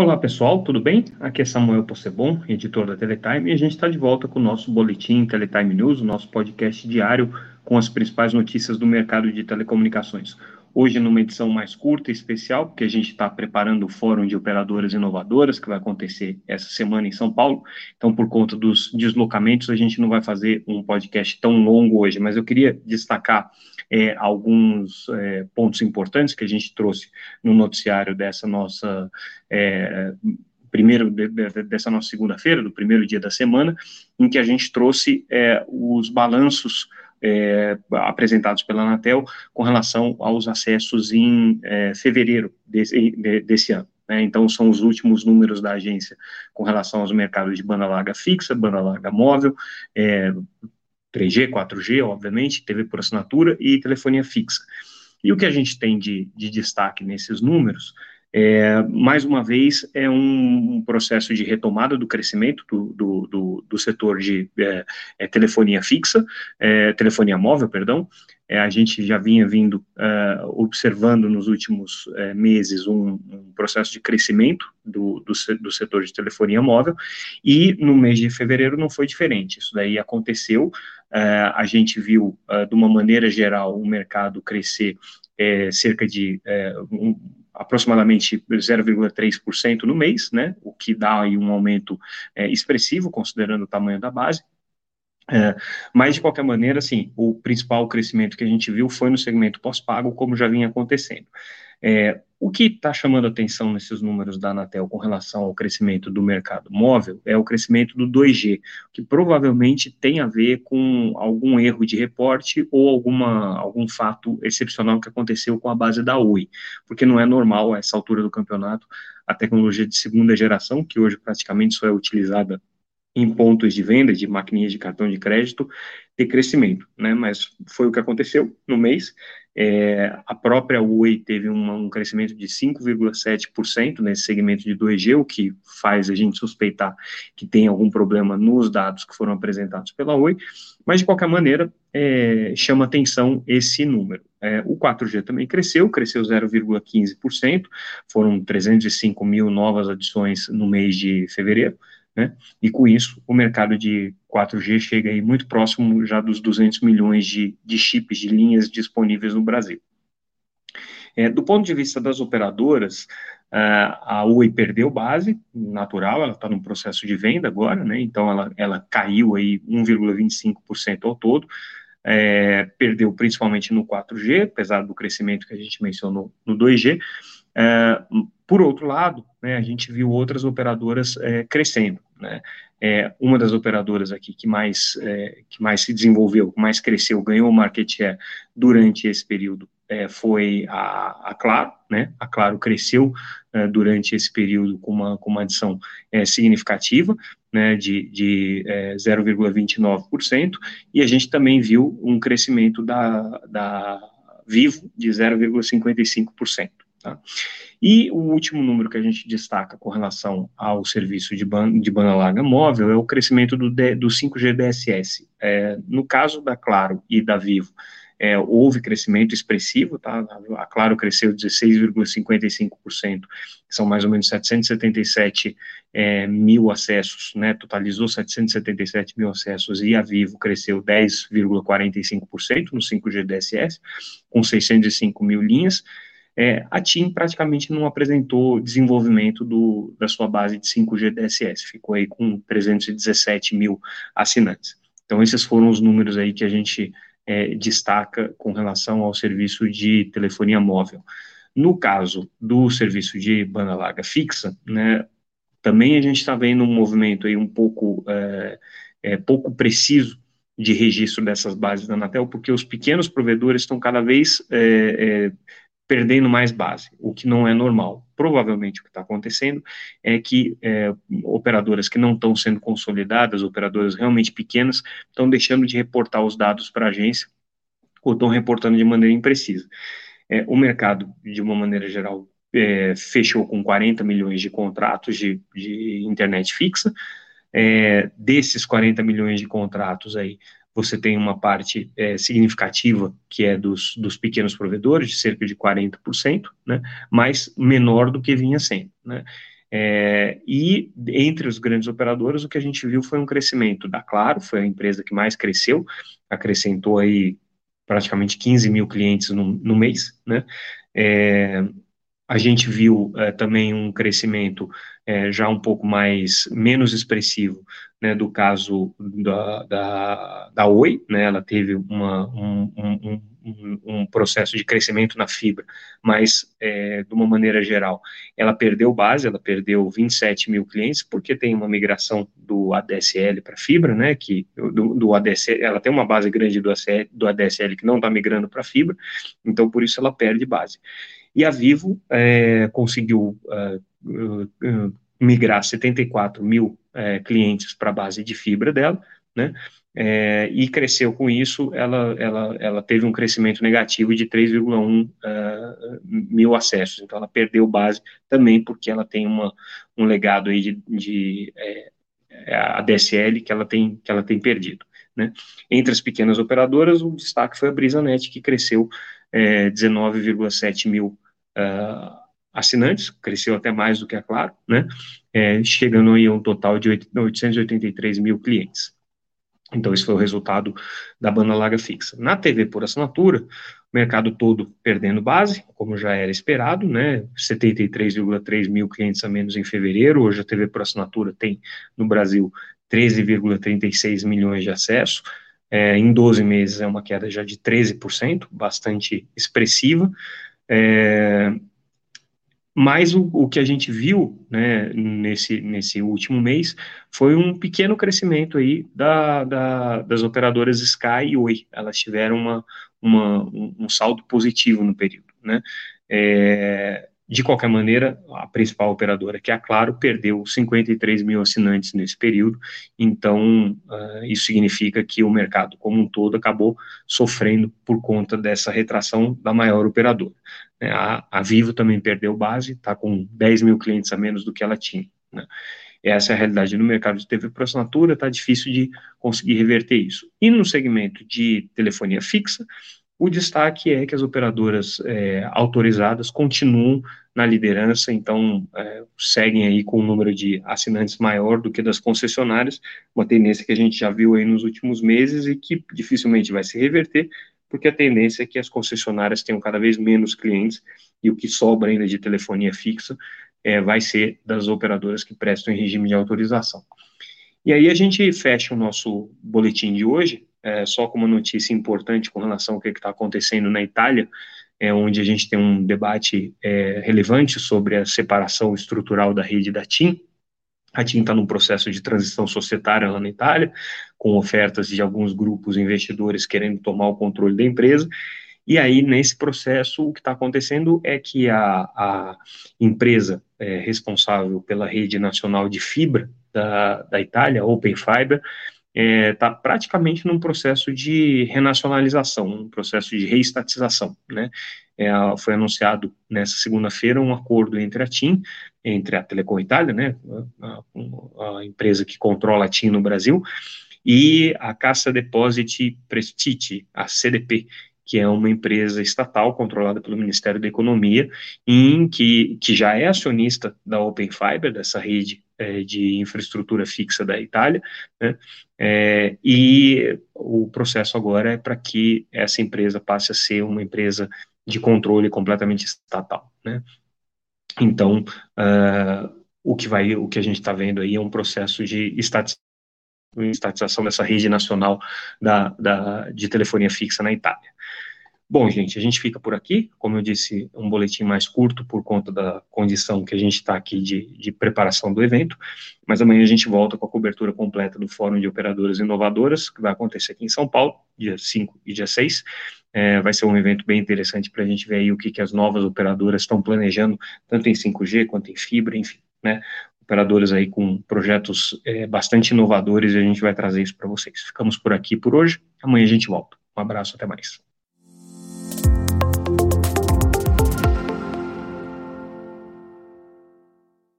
Olá pessoal, tudo bem? Aqui é Samuel Possebon, editor da Teletime, e a gente está de volta com o nosso boletim Teletime News, o nosso podcast diário com as principais notícias do mercado de telecomunicações. Hoje, numa edição mais curta e especial, porque a gente está preparando o Fórum de Operadoras Inovadoras, que vai acontecer essa semana em São Paulo. Então, por conta dos deslocamentos, a gente não vai fazer um podcast tão longo hoje, mas eu queria destacar é, alguns é, pontos importantes que a gente trouxe no noticiário dessa nossa. É, primeiro de, de, dessa nossa segunda-feira, do primeiro dia da semana, em que a gente trouxe é, os balanços é, apresentados pela Anatel com relação aos acessos em é, fevereiro desse, de, desse ano. Né? Então, são os últimos números da agência com relação aos mercados de banda larga fixa, banda larga móvel, é, 3G, 4G, obviamente, TV por assinatura e telefonia fixa. E o que a gente tem de, de destaque nesses números é, mais uma vez, é um processo de retomada do crescimento do, do, do, do setor de é, é, telefonia fixa, é, telefonia móvel, perdão. É, a gente já vinha vindo é, observando nos últimos meses um, um, processo de crescimento do, do, setor de telefonia móvel, e no mês de fevereiro não foi diferente. Isso daí aconteceu, a gente viu, de uma maneira geral, o mercado crescer cerca de um, aproximadamente 0,3% no mês, né, o que dá aí um aumento é, expressivo, considerando o tamanho da base. É, mas, de qualquer maneira, assim, o principal crescimento que a gente viu foi no segmento pós-pago, como já vinha acontecendo. É, o que está chamando atenção nesses números da Anatel com relação ao crescimento do mercado móvel é o crescimento do 2G, que provavelmente tem a ver com algum erro de reporte ou alguma, algum fato excepcional que aconteceu com a base da Oi, porque não é normal a essa altura do campeonato a tecnologia de segunda geração, que hoje praticamente só é utilizada em pontos de venda de maquininhas de cartão de crédito ter crescimento, né? Mas foi o que aconteceu no mês. É, a própria Oi teve um crescimento de 5,7% nesse segmento de 2G, o que faz a gente suspeitar que tem algum problema nos dados que foram apresentados pela Oi, mas de qualquer maneira é, chama atenção esse número. É, o 4G também cresceu, cresceu 0,15%, foram 305 mil novas adições no mês de fevereiro, né? E com isso, o mercado de 4G chega aí muito próximo já dos 200 milhões de, de chips, de linhas disponíveis no Brasil. É, do ponto de vista das operadoras, a Oi perdeu base, natural, ela está num processo de venda agora, né? Então ela, ela caiu aí 1,25% ao todo, é, perdeu principalmente no 4G, apesar do crescimento que a gente mencionou no 2G. É, por outro lado, né, a gente viu outras operadoras é, crescendo. Né? É, uma das operadoras aqui que mais, é, que mais se desenvolveu, que mais cresceu, ganhou market share durante esse período é, foi a, a, Claro, né? A Claro cresceu é, durante esse período com uma, com uma adição é, significativa, né, de, de 0,29%, e a gente também viu um crescimento da, da Vivo de 0,55%. Tá? E o último número que a gente destaca com relação ao serviço de, ban de banda larga móvel é o crescimento do, do 5G DSS. É, no caso da Claro e da Vivo, é, houve crescimento expressivo, tá? A Claro cresceu 16,55%, são mais ou menos 777 é, mil acessos, né? Totalizou 777 mil acessos e a Vivo cresceu 10,45% no 5G DSS, com 605 mil linhas. É, a TIM praticamente não apresentou desenvolvimento do, da sua base de 5G DSS, ficou aí com 317 mil assinantes. Então, esses foram os números aí que a gente é, destaca com relação ao serviço de telefonia móvel. No caso do serviço de banda larga fixa, né, também a gente está vendo um movimento aí um pouco, é, é, pouco preciso de registro dessas bases da Anatel, porque os pequenos provedores estão cada vez é, é perdendo mais base, o que não é normal. Provavelmente o que está acontecendo é que é, operadoras que não estão sendo consolidadas, operadoras realmente pequenas, estão deixando de reportar os dados para a agência ou estão reportando de maneira imprecisa. É, o mercado, de uma maneira geral, é, fechou com 40 milhões de contratos de, de internet fixa. É, desses 40 milhões de contratos aí, você tem uma parte é, significativa que é dos, dos pequenos provedores, de cerca de 40%, né, mas menor do que vinha sendo. Né. É, e entre os grandes operadores, o que a gente viu foi um crescimento da Claro, foi a empresa que mais cresceu, acrescentou aí praticamente 15 mil clientes no, no mês, né? É, a gente viu é, também um crescimento é, já um pouco mais menos expressivo né, do caso da, da, da Oi, né, ela teve uma, um, um, um, um, processo de crescimento na fibra, mas é, de uma maneira geral, ela perdeu base, ela perdeu 27 mil clientes, porque tem uma migração do ADSL para fibra, né, que do, do, ADSL, ela tem uma base grande do, do ADSL que não está migrando para fibra, então por isso ela perde base. E a Vivo é, conseguiu uh, migrar 74 mil é, clientes para a base de fibra dela, né? É, e cresceu com isso, ela, ela, ela teve um crescimento negativo de 3,1 uh, mil acessos, então ela perdeu base também porque ela tem uma, um legado aí de, de é, a DSL que ela tem, que ela tem perdido. Né? Entre as pequenas operadoras, o destaque foi a BrisaNet, que cresceu é, 19,7 mil uh, assinantes, cresceu até mais do que a Claro, né? É, chegando aí a um total de 883 mil clientes. Então, esse foi o resultado da banda larga fixa. Na TV por assinatura, o mercado todo perdendo base, como já era esperado, né? 73,3 mil clientes a menos em fevereiro. Hoje a TV por assinatura tem no Brasil 13,36 milhões de acessos. É, em 12 meses é uma queda já de 13%, bastante expressiva. É, mas o, o, que a gente viu né, nesse, nesse último mês foi um pequeno crescimento aí da, da, das operadoras Sky e Oi. Elas tiveram uma, uma, um saldo positivo no período. Né? É, de qualquer maneira, a principal operadora, que é a Claro, perdeu 53 mil assinantes nesse período, então uh, isso significa que o mercado como um todo acabou sofrendo por conta dessa retração da maior operadora. Né? A, a, Vivo também perdeu base, está com 10 mil clientes a menos do que ela tinha. Né? Essa é a realidade no mercado de TV por assinatura, está difícil de conseguir reverter isso. E no segmento de telefonia fixa, o destaque é que as operadoras é, autorizadas continuam na liderança, então é, seguem aí com um número de assinantes maior do que das concessionárias, uma tendência que a gente já viu aí nos últimos meses e que dificilmente vai se reverter, porque a tendência é que as concessionárias tenham cada vez menos clientes e o que sobra ainda de telefonia fixa é, vai ser das operadoras que prestam em regime de autorização. E aí a gente fecha o nosso boletim de hoje é, só como notícia importante com relação ao que está acontecendo na Itália, é, onde a gente tem um debate é, relevante sobre a separação estrutural da rede da TIM. A TIM está num processo de transição societária lá na Itália, com ofertas de alguns grupos investidores querendo tomar o controle da empresa. E aí, nesse processo, o que está acontecendo é que a, a empresa é, responsável pela rede nacional de fibra da, da Itália, Open Fiber, está é, tá praticamente num processo de renacionalização, um processo de reestatização, né? É, foi anunciado nessa segunda-feira um acordo entre a TIM, entre a Telecom Itália, né, a, a, empresa que controla a TIM no Brasil, e a Cassa Deposit Prestiti, a CDP, que é uma empresa estatal controlada pelo Ministério da Economia, em que, que já é acionista da Open Fiber, dessa rede é, de infraestrutura fixa da Itália, né, é, e o processo agora é para que essa empresa passe a ser uma empresa de controle completamente estatal, né. Então, uh, o que vai, o que a gente está vendo aí é um processo de estatização dessa rede nacional da, da, de telefonia fixa na Itália. Bom, gente, a gente fica por aqui. Como eu disse, um boletim mais curto por conta da condição que a gente está aqui de, de, preparação do evento. Mas amanhã a gente volta com a cobertura completa do Fórum de Operadoras Inovadoras, que vai acontecer aqui em São Paulo, dia 5 e dia 6. É, vai ser um evento bem interessante para a gente ver aí o que, que as novas operadoras estão planejando, tanto em 5G quanto em fibra, enfim, né? Operadoras aí com projetos é, bastante inovadores e a gente vai trazer isso para vocês. Ficamos por aqui por hoje. Amanhã a gente volta. Um abraço, até mais.